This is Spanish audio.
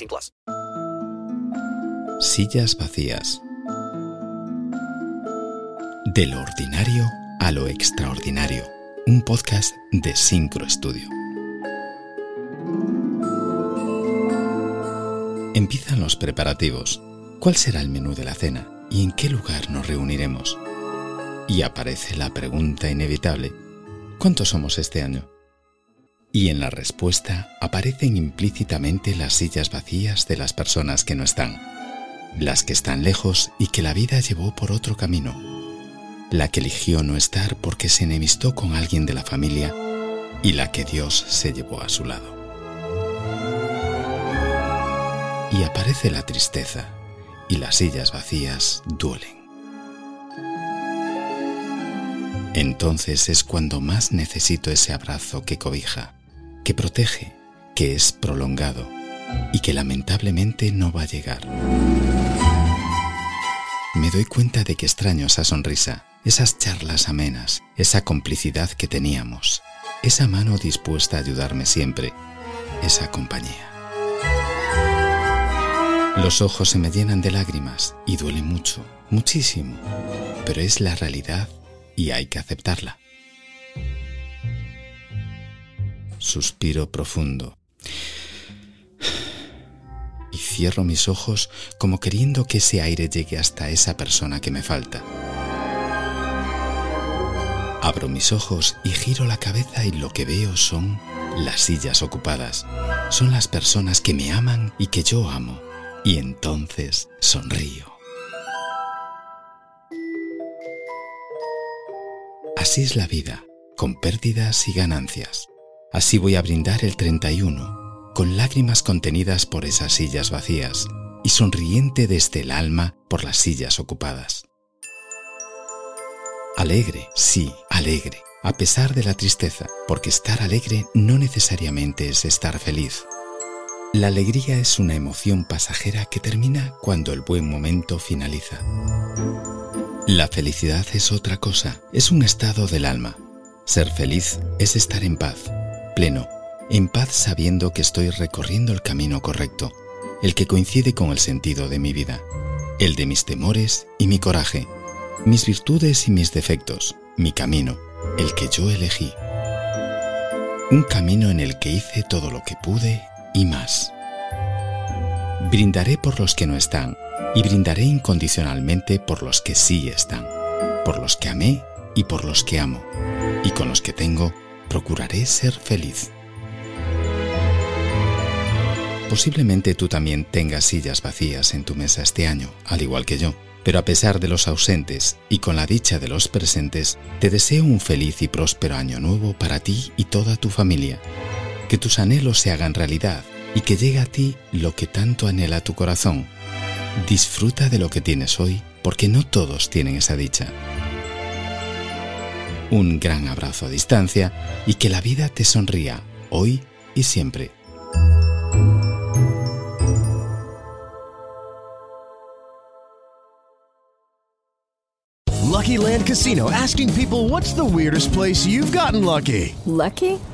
18 plus. Sillas vacías. De lo ordinario a lo extraordinario. Un podcast de Syncro Studio. Empiezan los preparativos. ¿Cuál será el menú de la cena? ¿Y en qué lugar nos reuniremos? Y aparece la pregunta inevitable, ¿cuántos somos este año? Y en la respuesta aparecen implícitamente las sillas vacías de las personas que no están, las que están lejos y que la vida llevó por otro camino, la que eligió no estar porque se enemistó con alguien de la familia y la que Dios se llevó a su lado. Y aparece la tristeza, y las sillas vacías duelen. Entonces es cuando más necesito ese abrazo que cobija, que protege, que es prolongado y que lamentablemente no va a llegar. Me doy cuenta de que extraño esa sonrisa, esas charlas amenas, esa complicidad que teníamos, esa mano dispuesta a ayudarme siempre, esa compañía. Los ojos se me llenan de lágrimas y duele mucho, muchísimo, pero es la realidad y hay que aceptarla. Suspiro profundo y cierro mis ojos como queriendo que ese aire llegue hasta esa persona que me falta. Abro mis ojos y giro la cabeza y lo que veo son las sillas ocupadas. Son las personas que me aman y que yo amo y entonces sonrío. Así es la vida, con pérdidas y ganancias. Así voy a brindar el 31, con lágrimas contenidas por esas sillas vacías y sonriente desde el alma por las sillas ocupadas. Alegre, sí, alegre, a pesar de la tristeza, porque estar alegre no necesariamente es estar feliz. La alegría es una emoción pasajera que termina cuando el buen momento finaliza. La felicidad es otra cosa, es un estado del alma. Ser feliz es estar en paz, pleno, en paz sabiendo que estoy recorriendo el camino correcto, el que coincide con el sentido de mi vida, el de mis temores y mi coraje, mis virtudes y mis defectos, mi camino, el que yo elegí. Un camino en el que hice todo lo que pude y más. Brindaré por los que no están y brindaré incondicionalmente por los que sí están, por los que amé y por los que amo, y con los que tengo procuraré ser feliz. Posiblemente tú también tengas sillas vacías en tu mesa este año, al igual que yo, pero a pesar de los ausentes y con la dicha de los presentes, te deseo un feliz y próspero año nuevo para ti y toda tu familia. Que tus anhelos se hagan realidad y que llegue a ti lo que tanto anhela tu corazón. Disfruta de lo que tienes hoy porque no todos tienen esa dicha. Un gran abrazo a distancia y que la vida te sonría hoy y siempre. Lucky Land Casino asking people what's the weirdest place you've gotten lucky? Lucky?